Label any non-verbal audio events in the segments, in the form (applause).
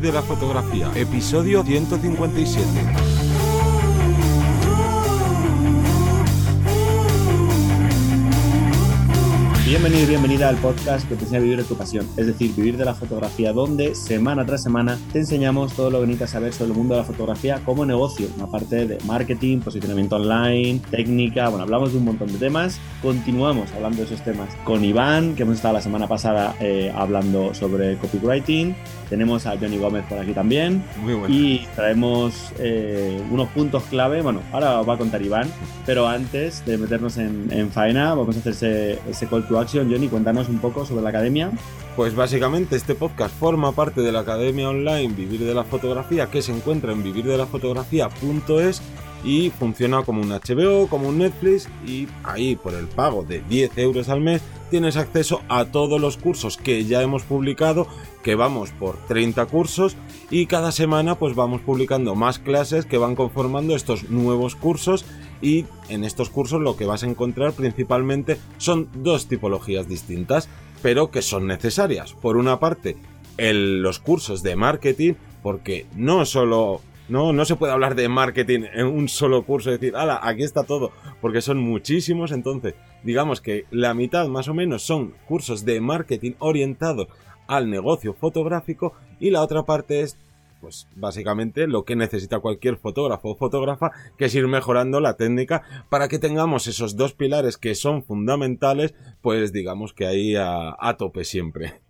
De la fotografía, episodio 157. Bienvenido y bienvenida al podcast que te enseña a vivir de tu pasión, es decir, vivir de la fotografía, donde semana tras semana te enseñamos todo lo que necesitas saber sobre el mundo de la fotografía como negocio, aparte de marketing, posicionamiento online, técnica, bueno, hablamos de un montón de temas. Continuamos hablando de esos temas con Iván, que hemos estado la semana pasada eh, hablando sobre copywriting. Tenemos a Johnny Gómez por aquí también. Muy bueno. Y traemos eh, unos puntos clave. Bueno, ahora va a contar Iván, pero antes de meternos en, en faena, vamos a hacer ese, ese call to Action. Johnny, cuéntanos un poco sobre la academia. Pues básicamente este podcast forma parte de la academia online Vivir de la Fotografía que se encuentra en vivirdelafotografía.es y funciona como un HBO, como un Netflix y ahí por el pago de 10 euros al mes tienes acceso a todos los cursos que ya hemos publicado, que vamos por 30 cursos y cada semana pues vamos publicando más clases que van conformando estos nuevos cursos y en estos cursos lo que vas a encontrar principalmente son dos tipologías distintas, pero que son necesarias. Por una parte, los cursos de marketing, porque no solo no, no se puede hablar de marketing en un solo curso decir, ala, aquí está todo, porque son muchísimos, entonces digamos que la mitad más o menos son cursos de marketing orientados al negocio fotográfico y la otra parte es pues básicamente lo que necesita cualquier fotógrafo o fotógrafa, que es ir mejorando la técnica para que tengamos esos dos pilares que son fundamentales, pues digamos que ahí a, tope siempre.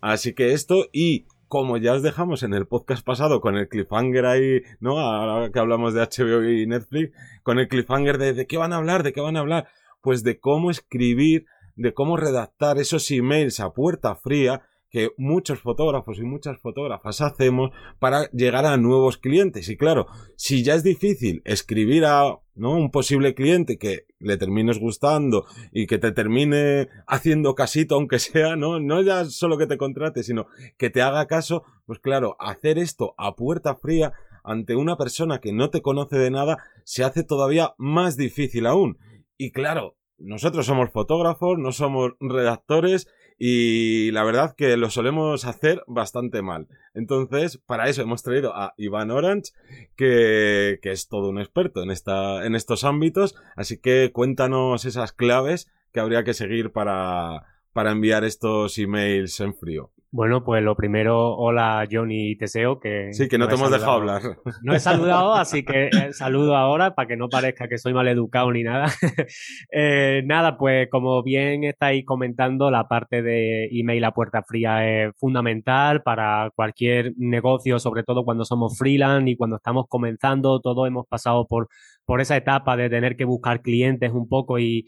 Así que esto y como ya os dejamos en el podcast pasado con el cliffhanger ahí, ¿no? Ahora que hablamos de HBO y Netflix, con el cliffhanger de, de qué van a hablar, de qué van a hablar, pues de cómo escribir, de cómo redactar esos emails a puerta fría que muchos fotógrafos y muchas fotógrafas hacemos para llegar a nuevos clientes. Y claro, si ya es difícil escribir a ¿no? un posible cliente que le termines gustando y que te termine haciendo casito, aunque sea, ¿no? No ya solo que te contrate, sino que te haga caso, pues claro, hacer esto a puerta fría ante una persona que no te conoce de nada se hace todavía más difícil aún. Y claro, nosotros somos fotógrafos, no somos redactores y la verdad que lo solemos hacer bastante mal. Entonces, para eso hemos traído a Iván Orange, que, que es todo un experto en, esta, en estos ámbitos, así que cuéntanos esas claves que habría que seguir para, para enviar estos emails en frío. Bueno, pues lo primero, hola Johnny Teseo, que... Sí, que no, te hemos dejado hablar. No he saludado, (laughs) así que eh, saludo ahora para que no parezca que soy mal educado ni nada. (laughs) eh, nada, pues como bien estáis comentando, la parte de email a puerta fría es fundamental para cualquier negocio, sobre todo cuando somos freelance y cuando estamos comenzando, todos hemos pasado por, por esa etapa de tener que buscar clientes un poco y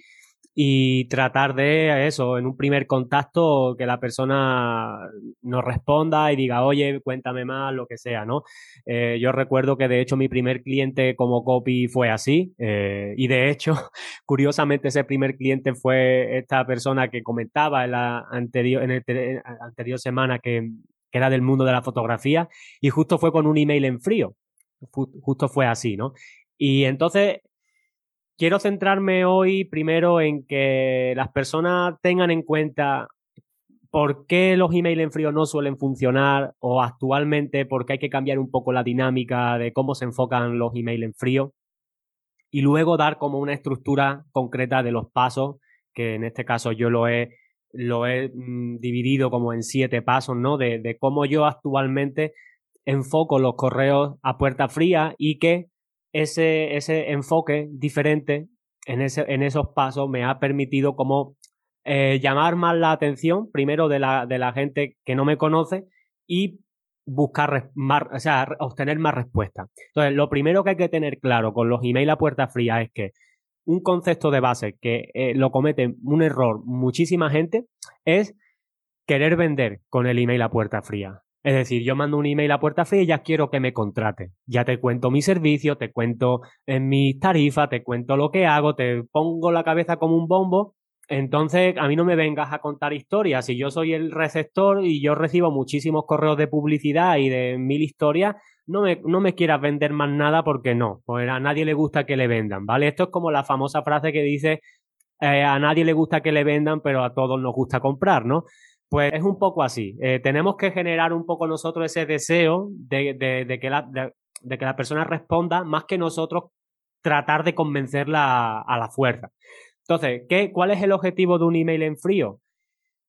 y tratar de eso, en un primer contacto, que la persona nos responda y diga, oye, cuéntame más, lo que sea, ¿no? Eh, yo recuerdo que de hecho mi primer cliente como copy fue así, eh, y de hecho, (laughs) curiosamente, ese primer cliente fue esta persona que comentaba en la anterior, en el, anterior semana que, que era del mundo de la fotografía, y justo fue con un email en frío. Justo fue así, ¿no? Y entonces quiero centrarme hoy primero en que las personas tengan en cuenta por qué los emails en frío no suelen funcionar o actualmente por qué hay que cambiar un poco la dinámica de cómo se enfocan los emails en frío y luego dar como una estructura concreta de los pasos que en este caso yo lo he lo he mm, dividido como en siete pasos, ¿no? De, de cómo yo actualmente enfoco los correos a puerta fría y que ese, ese enfoque diferente en, ese, en esos pasos me ha permitido como eh, llamar más la atención, primero de la, de la gente que no me conoce y buscar más, o sea, obtener más respuestas. Entonces, lo primero que hay que tener claro con los emails a puerta fría es que un concepto de base que eh, lo comete un error muchísima gente es querer vender con el email a puerta fría. Es decir, yo mando un email a puerta fría y ya quiero que me contrate. Ya te cuento mi servicio, te cuento en mis tarifas, te cuento lo que hago, te pongo la cabeza como un bombo. Entonces, a mí no me vengas a contar historias. Si yo soy el receptor y yo recibo muchísimos correos de publicidad y de mil historias, no me, no me quieras vender más nada porque no. Pues a nadie le gusta que le vendan, ¿vale? Esto es como la famosa frase que dice, eh, a nadie le gusta que le vendan, pero a todos nos gusta comprar, ¿no? Pues es un poco así. Eh, tenemos que generar un poco nosotros ese deseo de, que, la, de, que la persona responda más que nosotros tratar de convencerla a, la fuerza. Entonces, ¿qué, ¿cuál es el objetivo de un email en frío?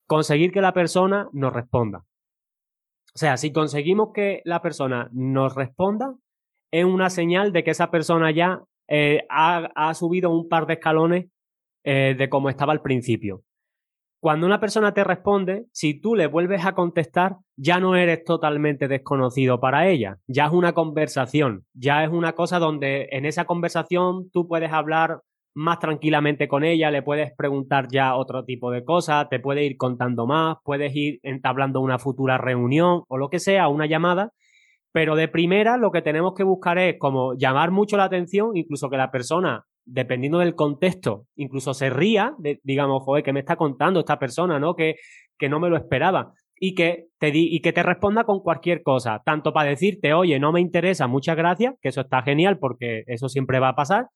Conseguir que la persona nos responda. O sea, si conseguimos que la persona nos responda, es una señal de que esa persona ya eh, ha, subido un par de escalones eh, de cómo estaba al principio. Cuando una persona te responde, si tú le vuelves a contestar, ya no eres totalmente desconocido para ella, ya es una conversación, ya es una cosa donde en esa conversación tú puedes hablar más tranquilamente con ella, le puedes preguntar ya otro tipo de cosas, te puede ir contando más, puedes ir entablando una futura reunión o lo que sea, una llamada, pero de primera lo que tenemos que buscar es como llamar mucho la atención, incluso que la persona dependiendo del contexto, incluso se ría, digamos, joder, que me está contando esta persona, ¿no? Que, que no me lo esperaba. Y que, te di, y que te responda con cualquier cosa, tanto para decirte, oye, no me interesa, muchas gracias, que eso está genial porque eso siempre va a pasar,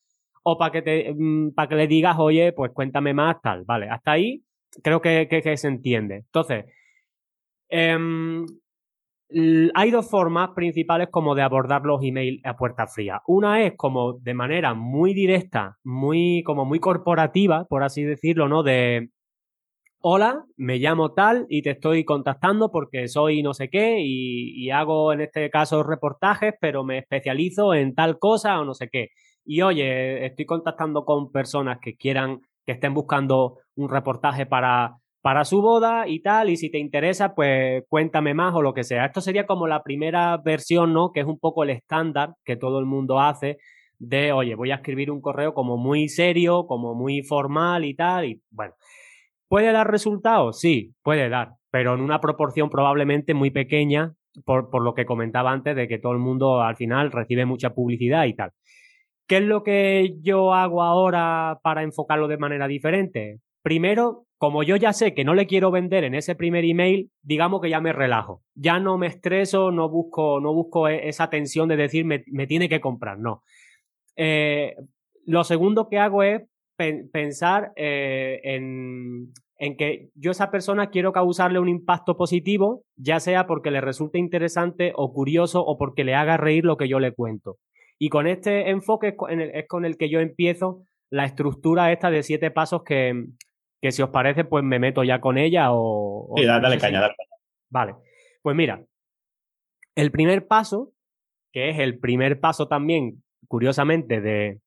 o para que, mm, para que le digas, oye, pues cuéntame más, tal, vale, hasta ahí creo que, que, se entiende. Entonces, eh, hay dos formas principales como de abordar los emails a puerta fría. Una es como de manera muy directa, muy como muy corporativa, por así decirlo, ¿no? De hola, me llamo tal y te estoy contactando porque soy no sé qué y, y, hago en este caso reportajes, pero me especializo en tal cosa o no sé qué. Y oye, estoy contactando con personas que quieran, que estén buscando un reportaje para para su boda y tal, y si te interesa, pues cuéntame más o lo que sea. Esto sería como la primera versión, ¿no? Que es un poco el estándar que todo el mundo hace de, oye, voy a escribir un correo como muy serio, como muy formal y tal, y bueno. ¿Puede dar resultados? Sí, puede dar, pero en una proporción probablemente muy pequeña, por, por lo que comentaba antes, de que todo el mundo al final recibe mucha publicidad y tal. ¿Qué es lo que yo hago ahora para enfocarlo de manera diferente? Primero, como yo ya sé que no le quiero vender en ese primer email, digamos que ya me relajo. Ya no me estreso, no busco, no busco e-, esa tensión de decir me, tiene que comprar, no. Eh, lo segundo que hago es pensar eh, en, en, que yo a esa persona quiero causarle un impacto positivo, ya sea porque le resulte interesante o curioso o porque le haga reír lo que yo le cuento. Y con este enfoque es con el que yo empiezo la estructura esta de siete pasos que, que si os parece, pues me meto ya con ella o... sí, dale, caña, dale Vale, pues mira, el primer paso, que es el primer paso también, curiosamente, de,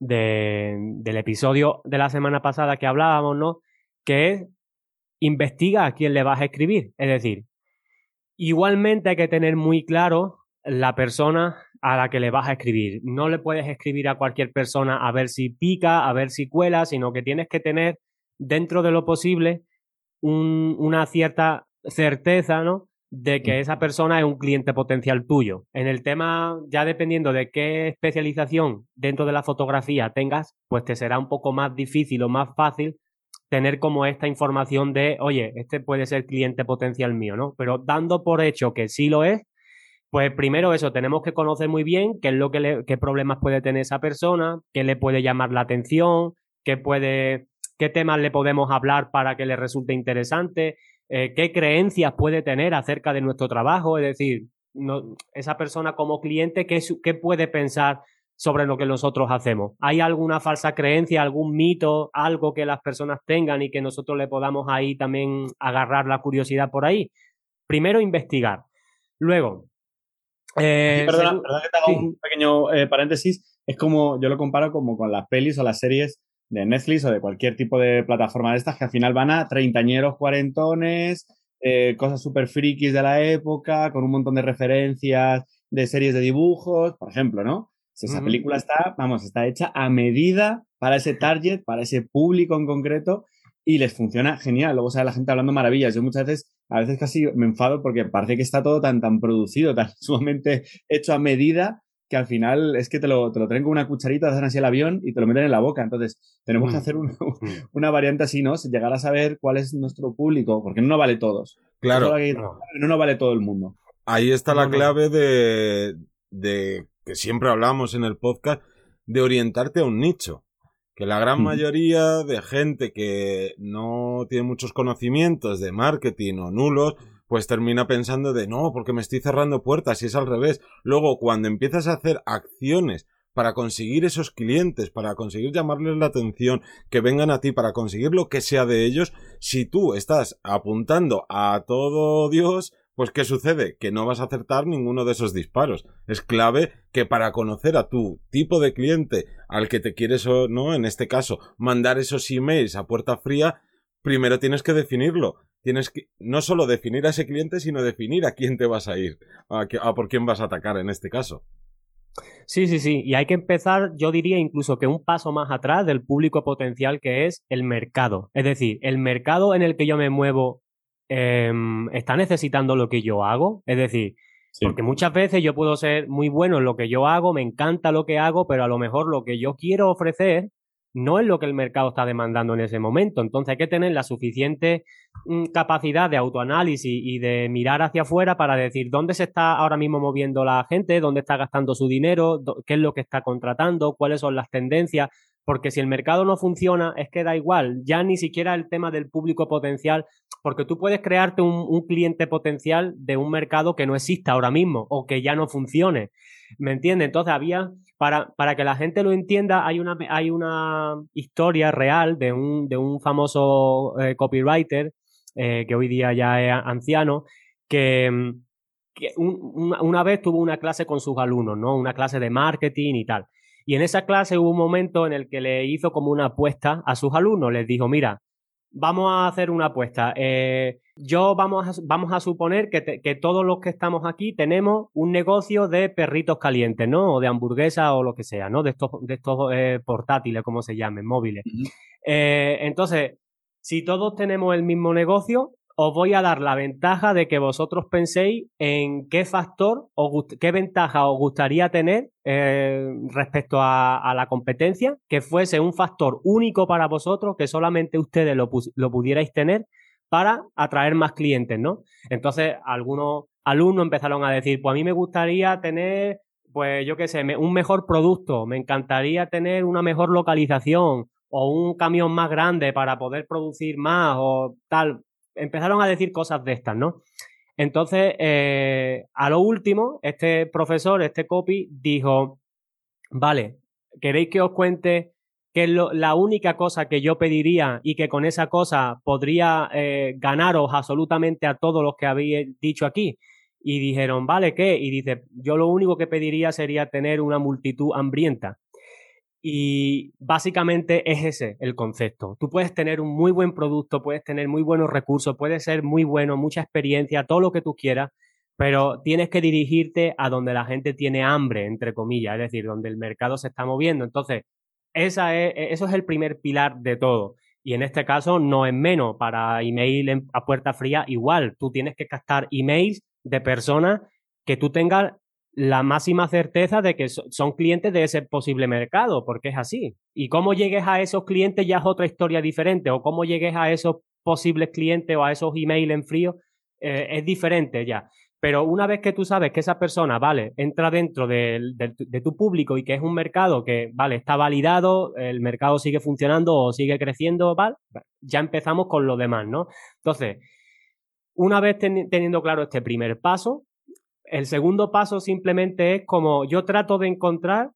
del episodio de la semana pasada que hablábamos, ¿no? Que es investiga a quién le vas a escribir. Es decir, igualmente hay que tener muy claro la persona a la que le vas a escribir. No le puedes escribir a cualquier persona a ver si pica, a ver si cuela, sino que tienes que tener dentro de lo posible, una cierta certeza, ¿no? De que mm. esa persona es un cliente potencial tuyo. En el tema, ya dependiendo de qué especialización dentro de la fotografía tengas, pues te será un poco más difícil o más fácil tener como esta información de, oye, este puede ser cliente potencial mío, ¿no? Pero dando por hecho que sí lo es, pues primero eso, tenemos que conocer muy bien qué es lo que le, qué problemas puede tener esa persona, qué le puede llamar la atención, qué puede qué temas le podemos hablar para que le resulte interesante, eh, qué creencias puede tener acerca de nuestro trabajo, es decir, esa persona como cliente, ¿qué, ¿qué puede pensar sobre lo que nosotros hacemos? ¿Hay alguna falsa creencia, algún mito, algo que las personas tengan y que nosotros le podamos ahí también agarrar la curiosidad por ahí? Primero, investigar. Luego, eh, perdona, que te haga un pequeño eh, paréntesis. Es como, yo lo comparo como con las pelis o las series de Netflix o de cualquier tipo de plataforma de estas que al final van a treintañeros, cuarentones, eh, cosas súper frikis de la época, con un montón de referencias de series de dibujos, por ejemplo, ¿no? Si esa película está, vamos, está hecha a medida para ese target, para ese público en concreto y les funciona genial. Luego sale la gente hablando maravillas. Yo muchas veces, a veces casi me enfado porque parece que está todo tan, tan producido, tan (laughs) sumamente hecho a medida que al final es que te lo, te lo traen con una cucharita, hacen así el avión y te lo meten en la boca. Entonces, tenemos que mm. hacer (laughs) mm. una variante así, ¿no? Llegar a saber cuál es nuestro público, porque no nos vale todos. Claro. No nos vale todo el mundo. Ahí está la clave de, de que siempre hablamos en el podcast, de orientarte a un nicho. que la gran mayoría de gente que no tiene muchos conocimientos de marketing o nulos, pues termina pensando de no, porque me estoy cerrando puertas y es al revés. Luego, cuando empiezas a hacer acciones para conseguir esos clientes, para conseguir llamarles la atención, que vengan a ti, para conseguir lo que sea de ellos, si tú estás apuntando a todo Dios, pues ¿qué sucede? Que no vas a acertar ninguno de esos disparos. Es clave que para conocer a tu tipo de cliente al que te quieres o no, en este caso, mandar esos emails a puerta fría, primero tienes que definirlo. Tienes que no solo definir a ese cliente, sino definir a quién te vas a ir, a, a por quién vas a atacar en este caso. Sí, sí, sí. Y hay que empezar, yo diría incluso que un paso más atrás del público potencial que es el mercado. Es decir, el mercado en el que yo me muevo Em, está necesitando lo que yo hago. Es decir, porque muchas veces yo puedo ser muy bueno en lo que yo hago, me encanta lo que hago, pero a lo mejor lo que yo quiero ofrecer no es lo que el mercado está demandando en ese momento. Entonces hay que tener la suficiente mm, capacidad de autoanálisis y de mirar hacia afuera para decir dónde se está ahora mismo moviendo la gente, dónde está gastando su dinero, qué es lo que está contratando, cuáles son las tendencias. Porque si el mercado no funciona, es que da igual, ya ni siquiera el tema del público potencial porque tú puedes crearte un, cliente potencial de un mercado que no exista ahora mismo o que ya no funcione. ¿Me entiendes? Entonces había, para, para que la gente lo entienda, hay una, hay una historia real de un, de un famoso eh, copywriter eh, que hoy día ya es anciano, que, una vez tuvo una clase con sus alumnos, ¿no? Una clase de marketing y tal. Y en esa clase hubo un momento en el que le hizo como una apuesta a sus alumnos. Les dijo, mira, vamos a hacer una apuesta. Eh, yo vamos a, vamos a suponer que, todos los que estamos aquí tenemos un negocio de perritos calientes, ¿no? O de hamburguesa o lo que sea, ¿no? De estos, de estos eh, portátiles, como se llamen, móviles. Eh, entonces, si todos tenemos el mismo negocio, os voy a dar la ventaja de que vosotros penséis en qué factor o qué ventaja os gustaría tener eh, respecto a, la competencia, que fuese un factor único para vosotros, que solamente ustedes lo, pudierais tener para atraer más clientes, ¿no? Entonces, algunos alumnos empezaron a decir, pues a mí me gustaría tener, pues yo qué sé, un mejor producto, me encantaría tener una mejor localización o un camión más grande para poder producir más o tal empezaron a decir cosas de estas, ¿no? Entonces, eh, a lo último, este profesor, este copy, dijo, vale, ¿queréis que os cuente qué es la única cosa que yo pediría y que con esa cosa podría eh, ganaros absolutamente a todos los que habéis dicho aquí? Y dijeron, vale, ¿qué? Y dice, yo lo único que pediría sería tener una multitud hambrienta. Y básicamente es ese el concepto. Tú puedes tener un muy buen producto, puedes tener muy buenos recursos, puedes ser muy bueno, mucha experiencia, todo lo que tú quieras, pero tienes que dirigirte a donde la gente tiene hambre, entre comillas, es decir, donde el mercado se está moviendo. Entonces, esa es, eso es el primer pilar de todo. Y en este caso no es menos. Para email a puerta fría, igual. Tú tienes que captar emails de personas que tú tengas la máxima certeza de que son clientes de ese posible mercado, porque es así. Y cómo llegues a esos clientes ya es otra historia diferente, o cómo llegues a esos posibles clientes o a esos emails en frío eh, es diferente ya. Pero una vez que tú sabes que esa persona, vale, entra dentro de, de, tu público y que es un mercado que, vale, está validado, el mercado sigue funcionando o sigue creciendo, vale, ya empezamos con lo demás, ¿no? Entonces, una vez teniendo claro este primer paso, el segundo paso simplemente es como yo trato de encontrar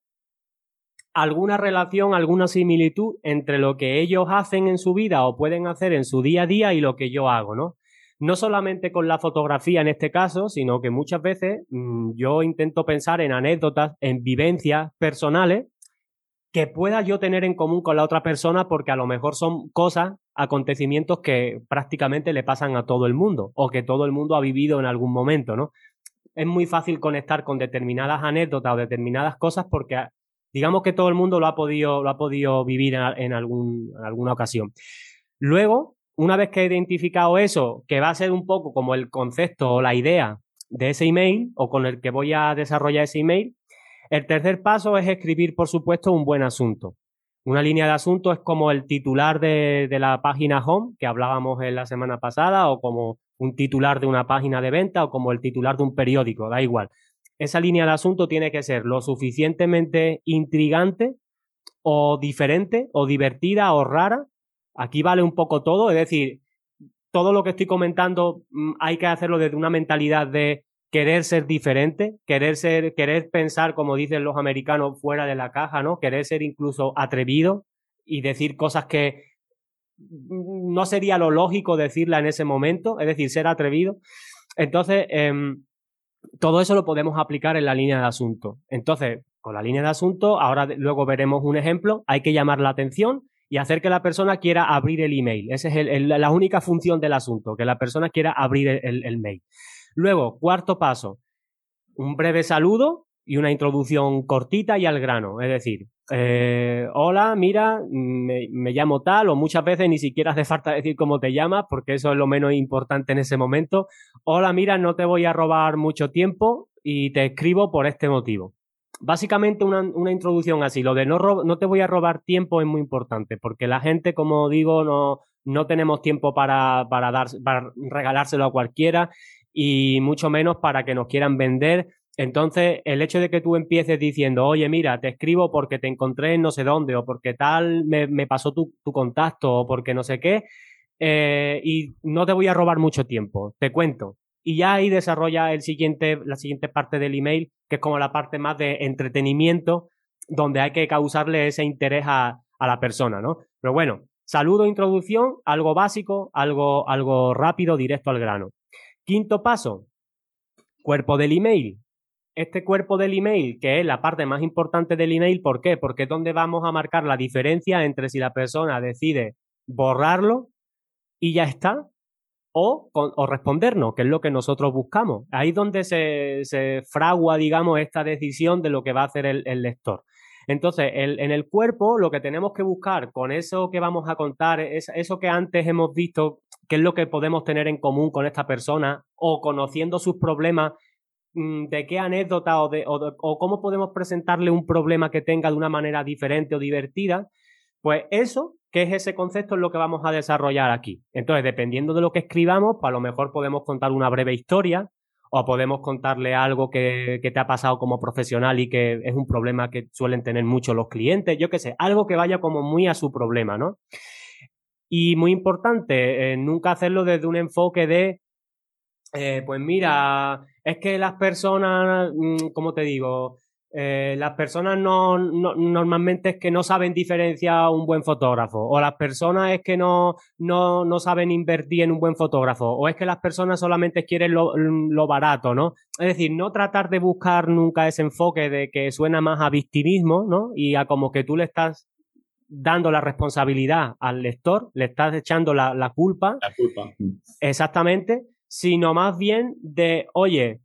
alguna relación, alguna similitud entre lo que ellos hacen en su vida o pueden hacer en su día a día y lo que yo hago, ¿no? No solamente con la fotografía en este caso, sino que muchas veces mm, yo intento pensar en anécdotas, en vivencias personales que pueda yo tener en común con la otra persona porque a lo mejor son cosas, acontecimientos que prácticamente le pasan a todo el mundo o que todo el mundo ha vivido en algún momento, ¿no? Es muy fácil conectar con determinadas anécdotas o determinadas cosas porque ah, digamos que todo el mundo lo ha podido, lo ha podido vivir en, algún, alguna ocasión. Luego, una vez que he identificado eso, que va a ser un poco como el concepto o la idea de ese email o con el que voy a desarrollar ese email, el tercer paso es escribir, por supuesto, un buen asunto. Una línea de asunto es como el titular de, de la página home que hablábamos en la semana pasada o como un titular de una página de venta o como el titular de un periódico, da igual. Esa línea de asunto tiene que ser lo suficientemente intrigante o diferente o divertida o rara. Aquí vale un poco todo, es decir, todo lo que estoy comentando mm, hay que hacerlo desde una mentalidad de querer ser diferente, querer ser, querer pensar, como dicen los americanos, fuera de la caja, ¿no? Querer ser incluso atrevido y decir cosas que no sería lo lógico decirla en ese momento, es decir, ser atrevido. Entonces, em, todo eso lo podemos aplicar en la línea de asunto. Entonces, con la línea de asunto, ahora luego veremos un ejemplo, hay que llamar la atención y hacer que la persona quiera abrir el email. Esa es la única función del asunto, que la persona quiera abrir el, mail. Luego, cuarto paso, un breve saludo y una introducción cortita y al grano. Es decir, eh, hola, mira, me, me, llamo tal, o muchas veces ni siquiera hace falta decir cómo te llamas, porque eso es lo menos importante en ese momento. Hola, mira, no te voy a robar mucho tiempo y te escribo por este motivo básicamente una, una, introducción así. Lo de no, no te voy a robar tiempo es muy importante, porque la gente, como digo, no, no tenemos tiempo para, para, dar, para regalárselo a cualquiera y mucho menos para que nos quieran vender. Entonces, el hecho de que tú empieces diciendo, oye, mira, te escribo porque te encontré en no sé dónde, o porque tal me, pasó tu, tu, contacto, o porque no sé qué, eh, y no te voy a robar mucho tiempo. Te cuento, y ya ahí desarrolla el siguiente, la siguiente parte del email, que es como la parte más de entretenimiento, donde hay que causarle ese interés a, a la persona, ¿no? Pero bueno, saludo, introducción, algo básico, algo, algo rápido, directo al grano. Quinto paso, cuerpo del email. Este cuerpo del email, que es la parte más importante del email, ¿por qué? Porque es donde vamos a marcar la diferencia entre si la persona decide borrarlo y ya está, o, o, respondernos, que es lo que nosotros buscamos. Ahí es donde se, se, fragua, digamos, esta decisión de lo que va a hacer el, el lector. Entonces, el, en el cuerpo, lo que tenemos que buscar con eso que vamos a contar, es eso que antes hemos visto, qué es lo que podemos tener en común con esta persona, o conociendo sus problemas, de qué anécdota o, de, o, cómo podemos presentarle un problema que tenga de una manera diferente o divertida, pues eso ¿Qué es ese concepto? Es lo que vamos a desarrollar aquí. Entonces, dependiendo de lo que escribamos, pues a lo mejor podemos contar una breve historia o podemos contarle algo que, te ha pasado como profesional y que es un problema que suelen tener muchos los clientes, yo qué sé, algo que vaya como muy a su problema, ¿no? Y muy importante, eh, nunca hacerlo desde un enfoque de, eh, pues mira, es que las personas, mm, ¿cómo te digo? Eh, las personas no, normalmente es que no saben diferenciar un buen fotógrafo, o las personas es que no, no, no saben invertir en un buen fotógrafo, o es que las personas solamente quieren lo, lo, barato, ¿no? Es decir, no tratar de buscar nunca ese enfoque de que suena más a victimismo, ¿no? Y a como que tú le estás dando la responsabilidad al lector, le estás echando la, la culpa. La culpa. Exactamente, sino más bien de, oye,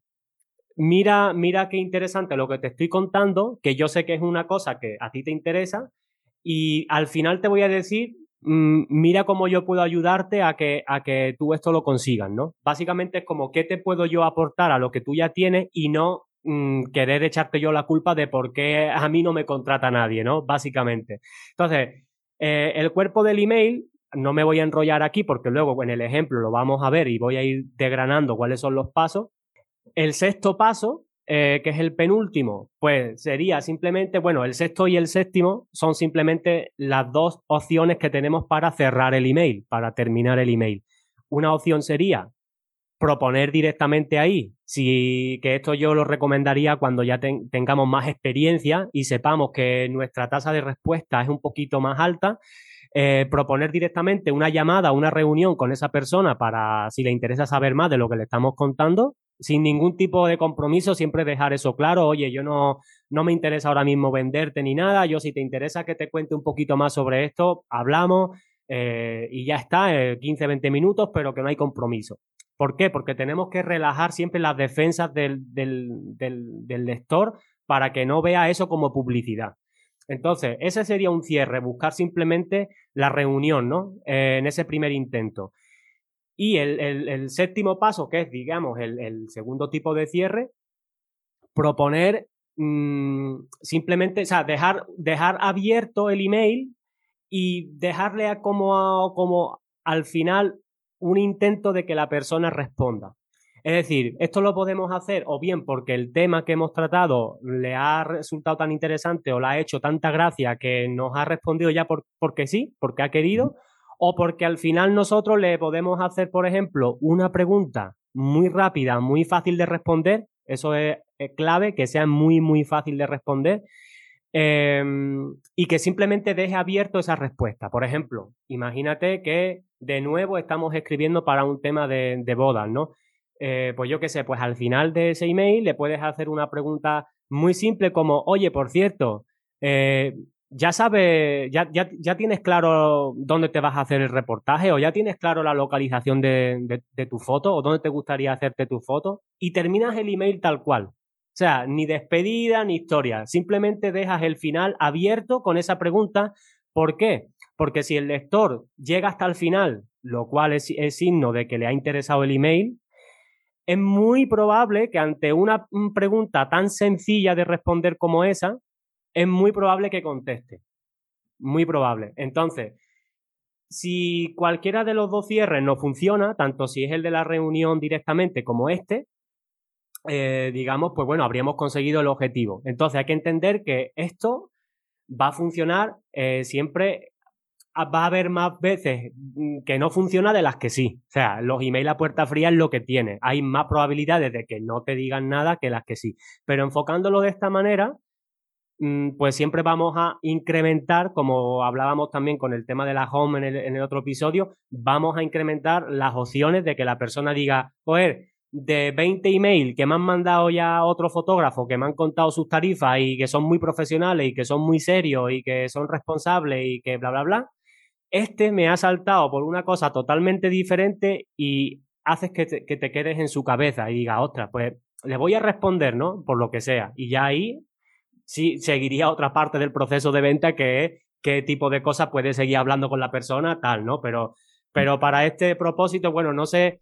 mira, mira qué interesante lo que te estoy contando, que yo sé que es una cosa que a ti te interesa, y al final te voy a decir, mm, mira cómo yo puedo ayudarte a que, a que tú esto lo consigas, ¿no? Básicamente es como qué te puedo yo aportar a lo que tú ya tienes y no mm, querer echarte yo la culpa de por qué a mí no me contrata nadie, ¿no? Básicamente. Entonces, eh, el cuerpo del email no me voy a enrollar aquí porque luego en el ejemplo lo vamos a ver y voy a ir degranando cuáles son los pasos, el sexto paso, eh, que es el penúltimo, pues sería simplemente, bueno, el sexto y el séptimo son simplemente las dos opciones que tenemos para cerrar el email, para terminar el email. Una opción sería proponer directamente ahí, si que esto yo lo recomendaría cuando ya tengamos más experiencia y sepamos que nuestra tasa de respuesta es un poquito más alta, eh, proponer directamente una llamada, una reunión con esa persona para, si le interesa saber más de lo que le estamos contando, sin ningún tipo de compromiso, siempre dejar eso claro, oye, yo no, no me interesa ahora mismo venderte ni nada, yo si te interesa que te cuente un poquito más sobre esto, hablamos eh, y ya está, eh, 15, 20 minutos, pero que no hay compromiso. ¿Por qué? Porque tenemos que relajar siempre las defensas del, del, del, del lector para que no vea eso como publicidad. Entonces, ese sería un cierre, buscar simplemente la reunión, ¿no? Eh, en ese primer intento. Y el, séptimo paso, que es, digamos, el, segundo tipo de cierre, proponer mmm, simplemente, o sea, dejar, dejar abierto el email y dejarle como, a, como al final un intento de que la persona responda. Es decir, esto lo podemos hacer o bien porque el tema que hemos tratado le ha resultado tan interesante o le ha hecho tanta gracia que nos ha respondido ya por, porque sí, porque ha querido, o porque al final nosotros le podemos hacer, por ejemplo, una pregunta muy rápida, muy fácil de responder. Eso es, clave, que sea muy, muy fácil de responder. Em, y que simplemente deje abierto esa respuesta. Por ejemplo, imagínate que de nuevo estamos escribiendo para un tema de, de bodas, ¿no? Eh, pues yo qué sé, pues al final de ese email le puedes hacer una pregunta muy simple como, oye, por cierto, eh, ya sabes, ya, ya, tienes claro dónde te vas a hacer el reportaje o ya tienes claro la localización de, de, tu foto o dónde te gustaría hacerte tu foto y terminas el email tal cual. O sea, ni despedida ni historia, simplemente dejas el final abierto con esa pregunta. ¿Por qué? Porque si el lector llega hasta el final, lo cual es, es signo de que le ha interesado el email, es muy probable que ante una pregunta tan sencilla de responder como esa, es muy probable que conteste. Muy probable. Entonces, si cualquiera de los dos cierres no funciona, tanto si es el de la reunión directamente como este, eh, digamos, pues bueno, habríamos conseguido el objetivo. Entonces hay que entender que esto va a funcionar eh, siempre va a haber más veces mm, que no funciona de las que sí. O sea, los emails a puerta fría es lo que tiene. Hay más probabilidades de que no te digan nada que las que sí. Pero enfocándolo de esta manera, mm, pues siempre vamos a incrementar, como hablábamos también con el tema de la home en el, en el otro episodio, vamos a incrementar las opciones de que la persona diga, joder, de 20 emails que me han mandado ya otro fotógrafo, que me han contado sus tarifas y que son muy profesionales y que son muy serios y que son responsables y que bla, bla, bla, este me ha saltado por una cosa totalmente diferente y haces que te, quedes en su cabeza y diga, ostras, pues le voy a responder, ¿no? Por lo que sea. Y ya ahí sí seguiría otra parte del proceso de venta que es qué tipo de cosas puede seguir hablando con la persona, tal, ¿no? Pero, pero para este propósito, bueno, no sé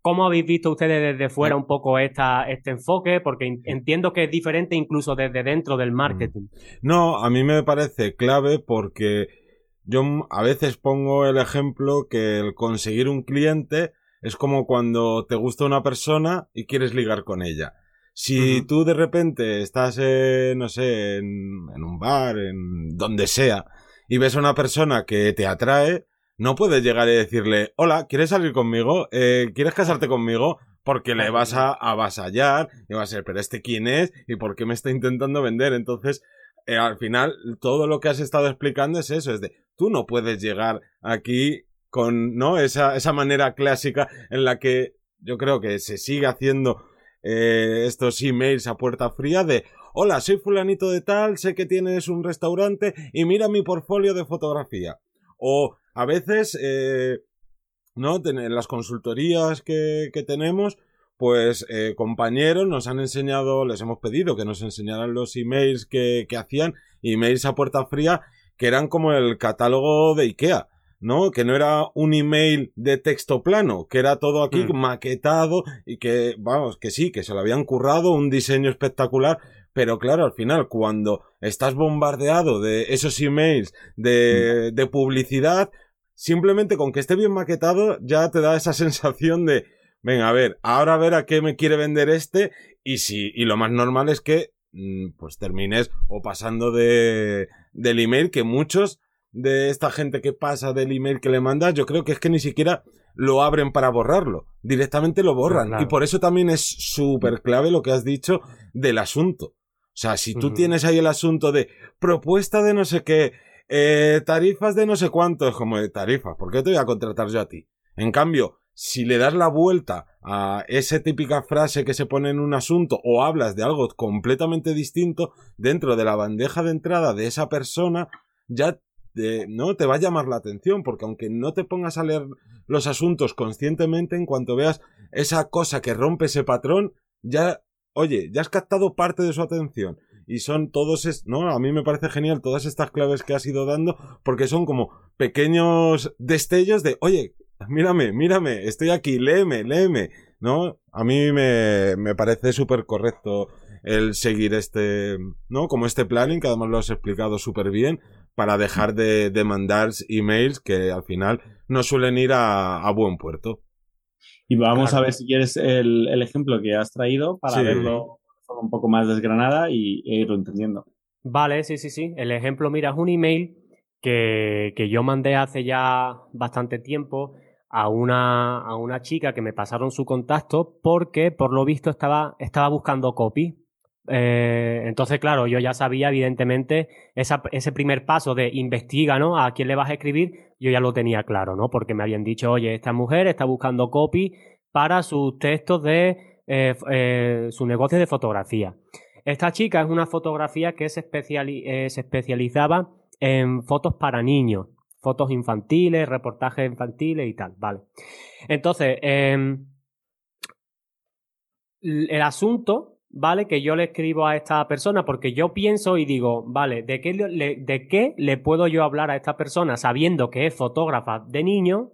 cómo habéis visto ustedes desde fuera un poco esta, este enfoque, porque entiendo que es diferente incluso desde dentro del marketing. No, a mí me parece clave porque yo a veces pongo el ejemplo que el conseguir un cliente es como cuando te gusta una persona y quieres ligar con ella. Si tú de repente estás, no sé, en, un bar, en donde sea, y ves a una persona que te atrae, no puedes llegar y decirle, hola, ¿quieres salir conmigo? Eh, ¿Quieres casarte conmigo? Porque le vas a avasallar y va a ser, pero este quién es y por qué me está intentando vender. Entonces, eh, al final, todo lo que has estado explicando es eso, es de, tú no puedes llegar aquí con, ¿no? Esa, esa manera clásica en la que yo creo que se sigue haciendo eh, estos emails a puerta fría de, hola, soy fulanito de tal, sé que tienes un restaurante y mira mi portfolio de fotografía. O a veces, eh, ¿no? En las consultorías que, que tenemos, pues eh, compañeros nos han enseñado, les hemos pedido que nos enseñaran los emails que, que hacían, emails a puerta fría, que eran como el catálogo de IKEA. ¿no? Que no era un email de texto plano, que era todo aquí mm. maquetado y que, vamos, que sí, que se lo habían currado, un diseño espectacular, pero claro, al final, cuando estás bombardeado de esos emails de, mm. de publicidad, simplemente con que esté bien maquetado ya te da esa (laughs) sensación de, venga, a ver, ahora a ver a qué me quiere vender este y si, y lo más normal es que mm, pues termines o pasando de, del email que muchos de esta gente que pasa del email que le mandas, yo creo que es que ni siquiera lo abren para borrarlo, directamente lo borran. Y por eso también es súper clave lo que has dicho del asunto. O sea, si tú tienes ahí el asunto de propuesta de no sé qué, eh, tarifas de no sé cuánto, es como de tarifas, ¿por qué te voy a contratar yo a ti? En cambio, si le das la vuelta a esa típica frase que se pone en un asunto o hablas de algo completamente distinto dentro de la bandeja de entrada de esa persona, ya no te va a llamar la atención, porque aunque no te pongas a leer los asuntos conscientemente, en cuanto veas esa cosa que rompe ese patrón, ya, oye, ya has captado parte de su atención. Y son todos, es, ¿no? A mí me parece genial todas estas claves que has ido dando, porque son como pequeños destellos de, oye, (laughs) mírame, mírame, estoy aquí, léeme, léeme, ¿no? A mí me, me parece súper correcto el seguir este, ¿no? Como este planning, que además lo has explicado súper bien, para dejar de, de, mandar emails que al final no suelen ir a, a buen puerto. Y vamos a ver si quieres el, ejemplo que has traído para verlo un poco más desgranada y, e irlo entendiendo. Vale, sí, sí, sí. El ejemplo, mira, es un email que, que yo mandé hace ya bastante tiempo a una, a una chica que me pasaron su contacto porque, por lo visto, estaba, estaba buscando copy. Eh, entonces, claro, yo ya sabía, evidentemente, ese primer paso de investiga, ¿no? A quién le vas a escribir, yo ya lo tenía claro, ¿no? Porque me habían dicho, oye, esta mujer está buscando copy para sus textos de eh, eh, su negocio de fotografía. Esta chica es una fotografía que se, eh, se especializaba en fotos para niños, fotos infantiles, reportajes infantiles y tal, ¿vale? Entonces, em, el asunto, ¿vale? Que yo le escribo a esta persona porque yo pienso y digo, vale, ¿de qué ¿de qué le puedo yo hablar a esta persona sabiendo que es fotógrafa de niño?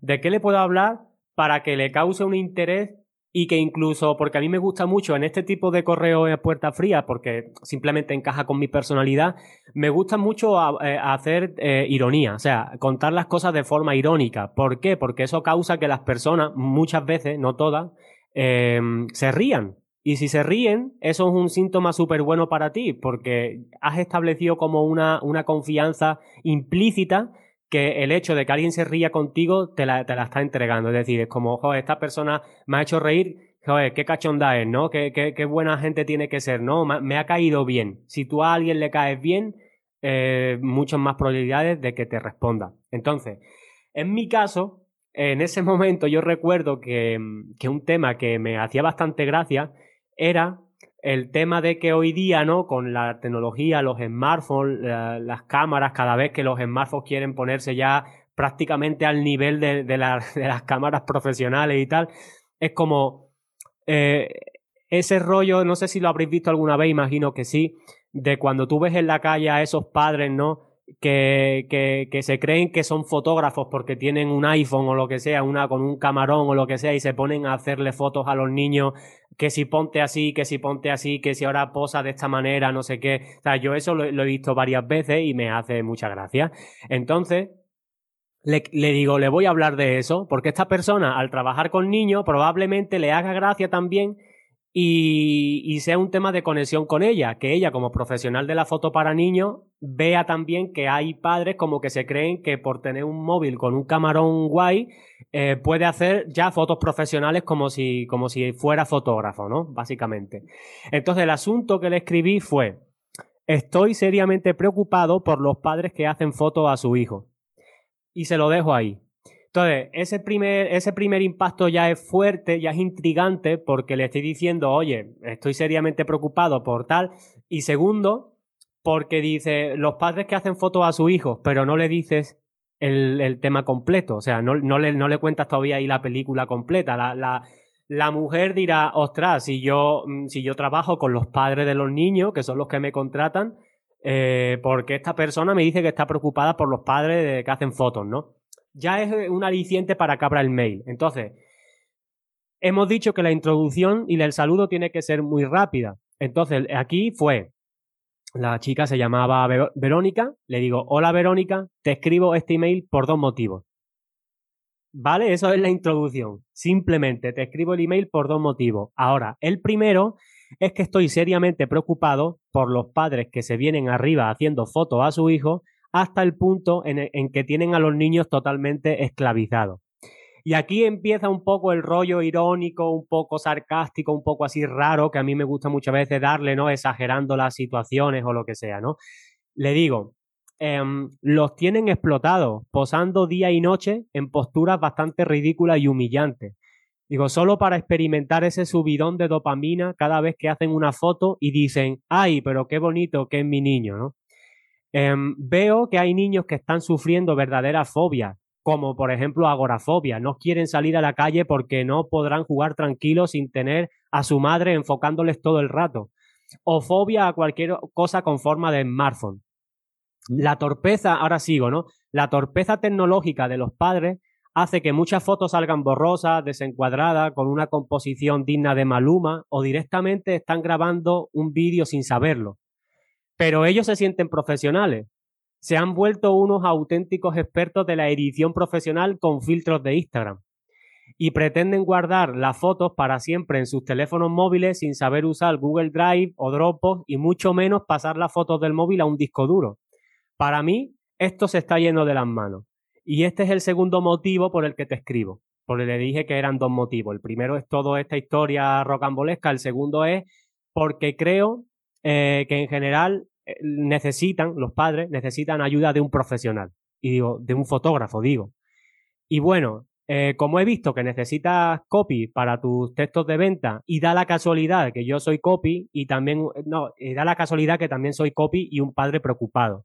¿De qué le puedo hablar para que le cause un interés y que incluso, porque a mí me gusta mucho en este tipo de correo de puerta fría, porque simplemente encaja con mi personalidad, me gusta mucho eh, hacer eh, ironía, o sea, contar las cosas de forma irónica. ¿Por qué? Porque eso causa que las personas, muchas veces, no todas, em, se rían. Y si se ríen, eso es un síntoma súper bueno para ti, porque has establecido como una, una confianza implícita que el hecho de que alguien se ría contigo te la, te la está entregando. Es decir, es como, joder, esta persona me ha hecho reír, joder, qué cachonda es, ¿no? Qué, qué, buena gente tiene que ser, ¿no? Me ha caído bien. Si tú a alguien le caes bien, eh, muchas más probabilidades de que te responda. Entonces, en mi caso, en ese momento yo recuerdo que, que un tema que me hacía bastante gracia era el tema de que hoy día, ¿no? Con la tecnología, los smartphones, las cámaras, cada vez que los smartphones quieren ponerse ya prácticamente al nivel de, (laughs) de, las cámaras profesionales y tal, es como eh, ese rollo, no sé si lo habréis visto alguna vez, imagino que sí, de cuando tú ves en la calle a esos padres, ¿no? Que, que, se creen que son fotógrafos porque tienen un iPhone o lo que sea, una con un camarón o lo que sea, y se ponen a hacerle fotos a los niños que si ponte así, que si ponte así, que si ahora posa de esta manera, no sé qué. O sea, yo eso lo, he visto varias veces y me hace mucha gracia. Entonces, le, digo, le voy a hablar de eso, porque esta persona, al trabajar con niños, probablemente le haga gracia también y, sea un tema de conexión con ella, que ella como profesional de la foto para niños vea también que hay padres como que se creen que por tener un móvil con un camarón guay eh, puede hacer ya fotos profesionales como si, como si fuera fotógrafo, ¿no? Básicamente. Entonces el asunto que le escribí fue, estoy seriamente preocupado por los padres que hacen fotos a su hijo. Y se lo dejo ahí. Entonces, ese primer, ese primer impacto ya es fuerte, ya es intrigante, porque le estoy diciendo, oye, estoy seriamente preocupado por tal. Y segundo, porque dice, los padres que hacen fotos a su hijo, pero no le dices el, tema completo. O sea, no, no, le, no le cuentas todavía ahí la película completa. La, la, la mujer dirá, ostras, si yo, mm, si yo trabajo con los padres de los niños, que son los que me contratan, eh, porque esta persona me dice que está preocupada por los padres de, que hacen fotos, ¿no? Ya es un aliciente para que abra el mail. Entonces, hemos dicho que la introducción y el saludo tiene que ser muy rápida. Entonces, aquí fue, la chica se llamaba Verónica, le digo, hola Verónica, te escribo este email por dos motivos. ¿Vale? Eso es la introducción. Simplemente te escribo el email por dos motivos. Ahora, el primero es que estoy seriamente preocupado por los padres que se vienen arriba haciendo fotos a su hijo hasta el punto en, que tienen a los niños totalmente esclavizados. Y aquí empieza un poco el rollo irónico, un poco sarcástico, un poco así raro, que a mí me gusta muchas veces darle, ¿no? Exagerando las situaciones o lo que sea, ¿no? Le digo, em, los tienen explotados, posando día y noche en posturas bastante ridículas y humillantes. Digo, solo para experimentar ese subidón de dopamina cada vez que hacen una foto y dicen, ay, pero qué bonito que es mi niño, ¿no? Em, veo que hay niños que están sufriendo verdaderas fobias, como por ejemplo agorafobia. No quieren salir a la calle porque no podrán jugar tranquilos sin tener a su madre enfocándoles todo el rato. O fobia a cualquier cosa con forma de smartphone. La torpeza, ahora sigo, ¿no? La torpeza tecnológica de los padres hace que muchas fotos salgan borrosas, desencuadradas, con una composición digna de Maluma, o directamente están grabando un vídeo sin saberlo pero ellos se sienten profesionales. Se han vuelto unos auténticos expertos de la edición profesional con filtros de Instagram. y pretenden guardar las fotos para siempre en sus teléfonos móviles sin saber usar Google Drive o Dropbox y mucho menos pasar las fotos del móvil a un disco duro. Para mí, esto se está yendo de las manos. Y este es el segundo motivo por el que te escribo. Porque le dije que eran dos motivos. El primero es toda esta historia rocambolesca. El segundo es porque creo eh, que en general necesitan, los padres necesitan ayuda de un profesional. Y digo, de un fotógrafo, digo. Y bueno, eh, como he visto que necesitas copy para tus textos de venta y da la casualidad que yo soy copy y también, no, da la casualidad que también soy copy y un padre preocupado.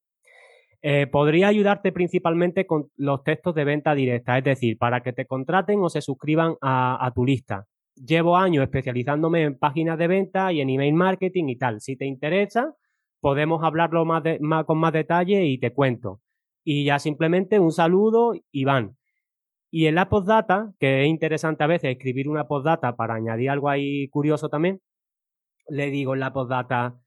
Eh, podría ayudarte principalmente con los textos de venta directa, es decir, para que te contraten o se suscriban a, tu lista. Llevo años especializándome en páginas de venta y en email marketing y tal. Si te interesa, podemos hablarlo más, con más detalle y te cuento. Y ya simplemente un saludo, Iván. Y en la postdata, que es interesante a veces escribir una postdata para añadir algo ahí curioso también, le digo en la postdata,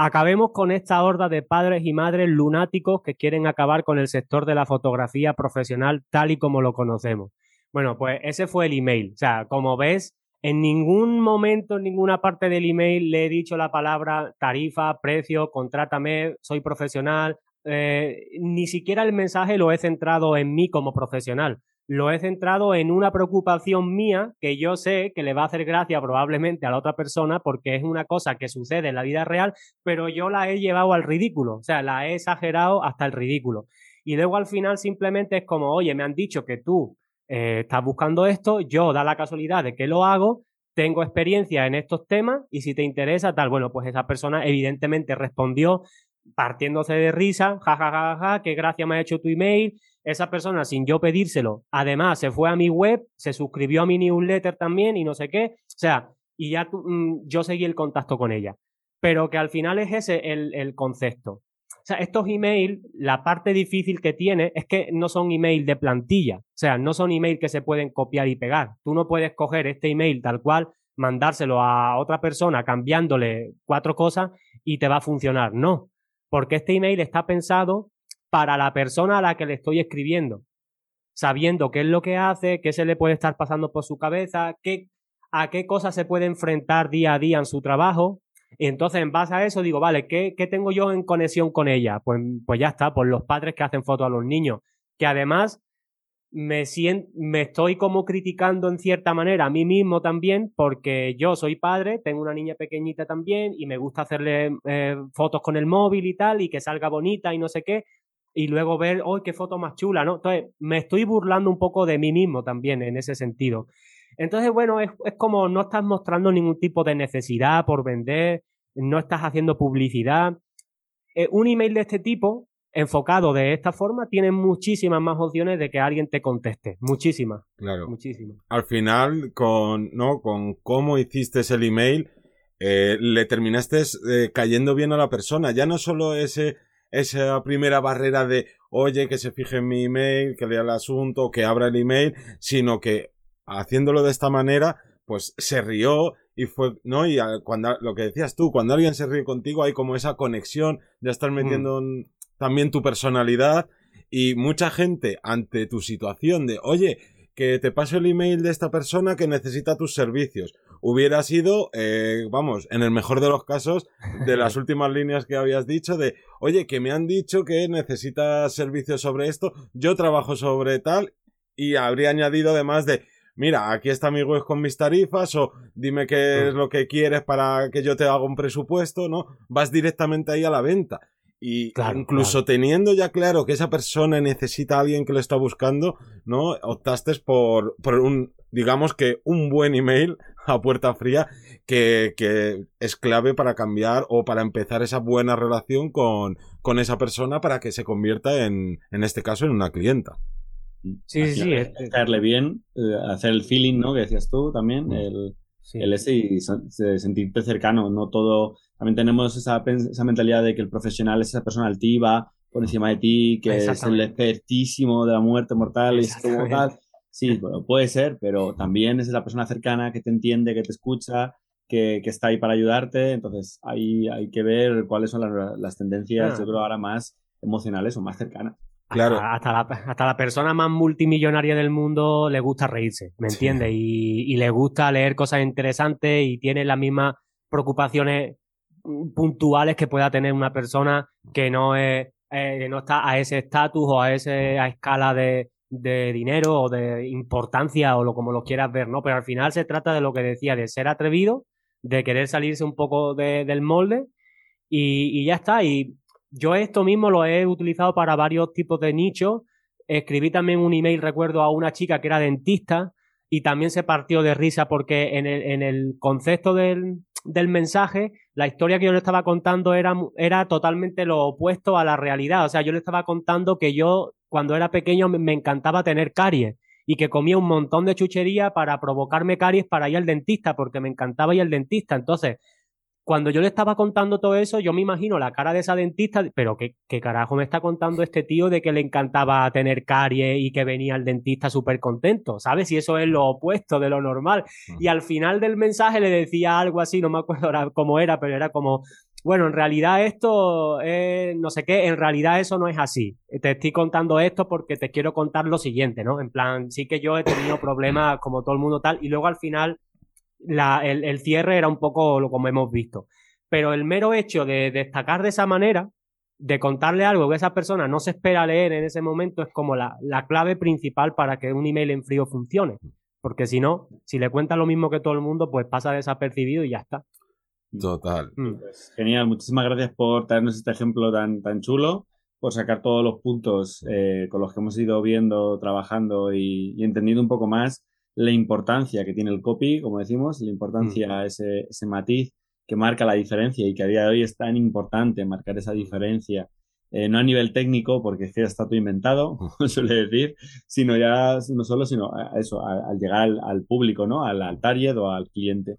Acabemos con esta horda de padres y madres lunáticos que quieren acabar con el sector de la fotografía profesional tal y como lo conocemos. Bueno, pues ese fue el email. O sea, como ves, en ningún momento, en ninguna parte del email le he dicho la palabra tarifa, precio, contrátame, soy profesional. Eh, ni siquiera el mensaje lo he centrado en mí como profesional lo he centrado en una preocupación mía que yo sé que le va a hacer gracia probablemente a la otra persona porque es una cosa que sucede en la vida real, pero yo la he llevado al ridículo, o sea, la he exagerado hasta el ridículo. Y luego al final simplemente es como, oye, me han dicho que tú eh, estás buscando esto, yo da la casualidad de que lo hago, tengo experiencia en estos temas y si te interesa tal, bueno, pues esa persona evidentemente respondió partiéndose de risa, jajajaja, ja, ja, ja, qué gracia me ha hecho tu email, esa persona, sin yo pedírselo, además se fue a mi web, se suscribió a mi newsletter también y no sé qué. O sea, y ya mm, yo seguí el contacto con ella. Pero que al final es ese el, concepto. O sea, estos emails, la parte difícil que tiene es que no son email de plantilla. O sea, no son email que se pueden copiar y pegar. Tú no puedes coger este email tal cual, mandárselo a otra persona cambiándole cuatro cosas y te va a funcionar. No, porque este email está pensado para la persona a la que le estoy escribiendo, sabiendo qué es lo que hace, qué se le puede estar pasando por su cabeza, qué, a qué cosas se puede enfrentar día a día en su trabajo. Y entonces, en base a eso, digo, vale, ¿qué, qué tengo yo en conexión con ella? Pues, pues ya está, por los padres que hacen fotos a los niños, que además me, me estoy como criticando en cierta manera a mí mismo también, porque yo soy padre, tengo una niña pequeñita también y me gusta hacerle eh, fotos con el móvil y tal, y que salga bonita y no sé qué y luego ver, ¡oh, qué foto más chula! ¿no? Entonces, me estoy burlando un poco de mí mismo también en ese sentido. Entonces, bueno, es, como no estás mostrando ningún tipo de necesidad por vender, no estás haciendo publicidad. Eh, un email de este tipo, enfocado de esta forma, tiene muchísimas más opciones de que alguien te conteste. Muchísimas. Claro. Muchísimas. Al final, con, ¿no? con cómo hiciste el email, eh, le terminaste eh, cayendo bien a la persona. Ya no solo ese esa primera barrera de, oye, que se fije en mi email, que lea el asunto, que abra el email, sino que haciéndolo de esta manera, pues se rió y fue, ¿no? Y cuando, lo que decías tú, cuando alguien se ríe contigo hay como esa conexión, ya estar mm. metiendo también tu personalidad y mucha gente ante tu situación de, oye, que te paso el email de esta persona que necesita tus servicios. Hubiera sido, eh, vamos, en el mejor de los casos, de las (laughs) últimas líneas que habías dicho, de, oye, que me han dicho que necesitas servicios sobre esto, yo trabajo sobre tal, y habría añadido además de, mira, aquí está mi web con mis tarifas, o dime qué es lo que quieres para que yo te haga un presupuesto, ¿no? Vas directamente ahí a la venta. Y incluso teniendo ya claro que esa persona necesita a alguien que lo está buscando, ¿no? Optaste por, por un, digamos que un buen email a puerta fría que, que, es clave para cambiar o para empezar esa buena relación con, con esa persona para que se convierta en, en este caso, en una clienta. Sí, sí, sí. Este caerle bien, eh, hacer el feeling, ¿no? Que decías tú también, el, el ese y sentirte cercano, no todo también tenemos esa, esa mentalidad de que el profesional es esa persona altiva, por encima de ti, que es el expertísimo de la muerte mortal, y como tal. Sí, bueno, puede ser, pero también es la persona cercana que te entiende, que te escucha, que, que está ahí para ayudarte. Entonces, hay, hay que ver cuáles son las, las tendencias, ah. yo creo, ahora más emocionales o más cercanas. Claro. Hasta, la, hasta la persona más multimillonaria del mundo le gusta reírse, ¿me entiendes? Y, y, le gusta leer cosas interesantes y tiene las mismas preocupaciones puntuales que pueda tener una persona que no es eh, no está a ese estatus o a esa escala de, de, dinero o de importancia o lo como lo quieras ver, ¿no? Pero al final se trata de lo que decía, de ser atrevido, de querer salirse un poco de, del molde y, y, ya está. Y yo esto mismo lo he utilizado para varios tipos de nichos. Escribí también un email, recuerdo, a una chica que era dentista y también se partió de risa porque en el, en el concepto del, del mensaje, la historia que yo le estaba contando era, era totalmente lo opuesto a la realidad. O sea, yo le estaba contando que yo, cuando era pequeño, me, me encantaba tener caries y que comía un montón de chuchería para provocarme caries para ir al dentista, porque me encantaba ir al dentista. Entonces, cuando yo le estaba contando todo eso, yo me imagino la cara de esa dentista, pero ¿qué, qué carajo me está contando este tío de que le encantaba tener caries y que venía al dentista súper contento? ¿Sabes? Y eso es lo opuesto de lo normal. Y al final del mensaje le decía algo así, no me acuerdo cómo era, pero era como, bueno, en realidad esto es no sé qué, en realidad eso no es así. Te estoy contando esto porque te quiero contar lo siguiente, ¿no? En plan, sí que yo he tenido problemas como todo el mundo tal, y luego al final la, el, el, cierre era un poco lo como hemos visto. Pero el mero hecho de destacar de esa manera, de contarle algo que esa persona no se espera leer en ese momento, es como la, la clave principal para que un email en frío funcione. Porque si no, si le cuenta lo mismo que todo el mundo, pues pasa desapercibido y ya está. Total. Pues genial, muchísimas gracias por traernos este ejemplo tan, tan chulo, por sacar todos los puntos eh, con los que hemos ido viendo, trabajando y, y entendiendo un poco más la importancia que tiene el copy, como decimos, la importancia, mm. ese, ese matiz que marca la diferencia y que a día de hoy es tan importante marcar esa diferencia, eh, no a nivel técnico, porque es que está todo inventado, (laughs) suele decir, sino ya no solo, sino a eso, a, al llegar al, al, público, ¿no? Al, al target o al cliente.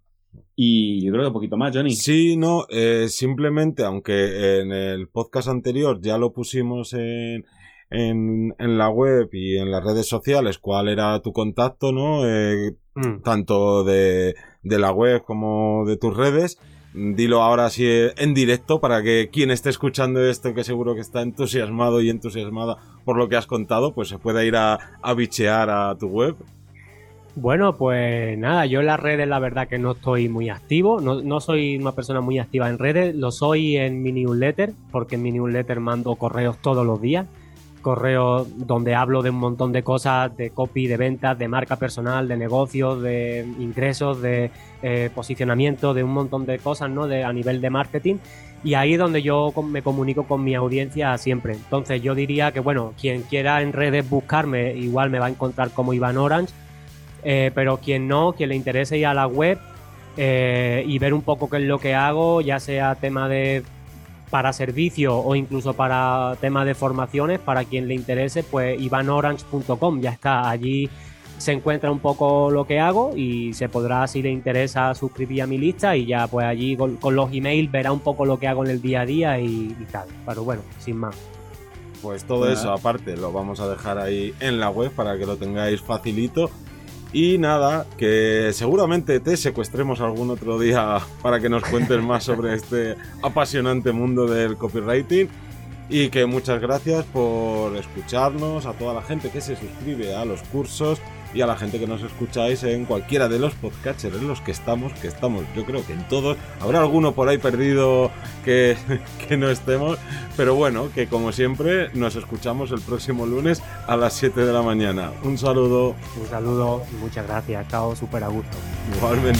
Y yo creo que un poquito más, Johnny. Sí, no, eh, simplemente, aunque en el podcast anterior ya lo pusimos en, en, en, la web y en las redes sociales cuál era tu contacto, ¿no? Eh, mm. Tanto de, de, la web como de tus redes. Dilo ahora así en directo para que quien esté escuchando esto, que seguro que está entusiasmado y entusiasmada por lo que has contado, pues se pueda ir a, a bichear a tu web. Bueno, pues nada, yo en las redes la verdad que no estoy muy activo, no, no, soy una persona muy activa en redes, lo soy en mi newsletter, porque en mi newsletter mando correos todos los días correo donde hablo de un montón de cosas, de copy, de ventas, de marca personal, de negocios, de ingresos, de eh, posicionamiento, de un montón de cosas, ¿no? De, a nivel de marketing. Y ahí es donde yo me comunico con mi audiencia siempre. Entonces yo diría que, bueno, quien quiera en redes buscarme, igual me va a encontrar como Iván Orange. Eh, pero quien no, quien le interese ir a la web eh, y ver un poco qué es lo que hago, ya sea tema de para servicio o incluso para temas de formaciones, para quien le interese, pues ivanorange.com, ya está, allí se encuentra un poco lo que hago y se podrá, si le interesa, suscribir a mi lista y ya pues allí con, con los emails verá un poco lo que hago en el día a día y, y tal. Pero bueno, sin más. Pues todo eso aparte lo vamos a dejar ahí en la web para que lo tengáis facilito y nada, que seguramente te secuestremos algún otro día para que nos cuentes más sobre (laughs) este apasionante mundo del copywriting. Y que muchas gracias por escucharnos, a toda la gente que se suscribe a los cursos y a la gente que nos escucháis en cualquiera de los podcatchers en los que estamos, que estamos yo creo que en todos. Habrá alguno por ahí perdido que, (laughs) que no estemos, pero bueno, que como siempre nos escuchamos el próximo lunes a las 7 de la mañana. Un saludo. Un saludo y muchas gracias. Chao, súper a gusto. Igualmente.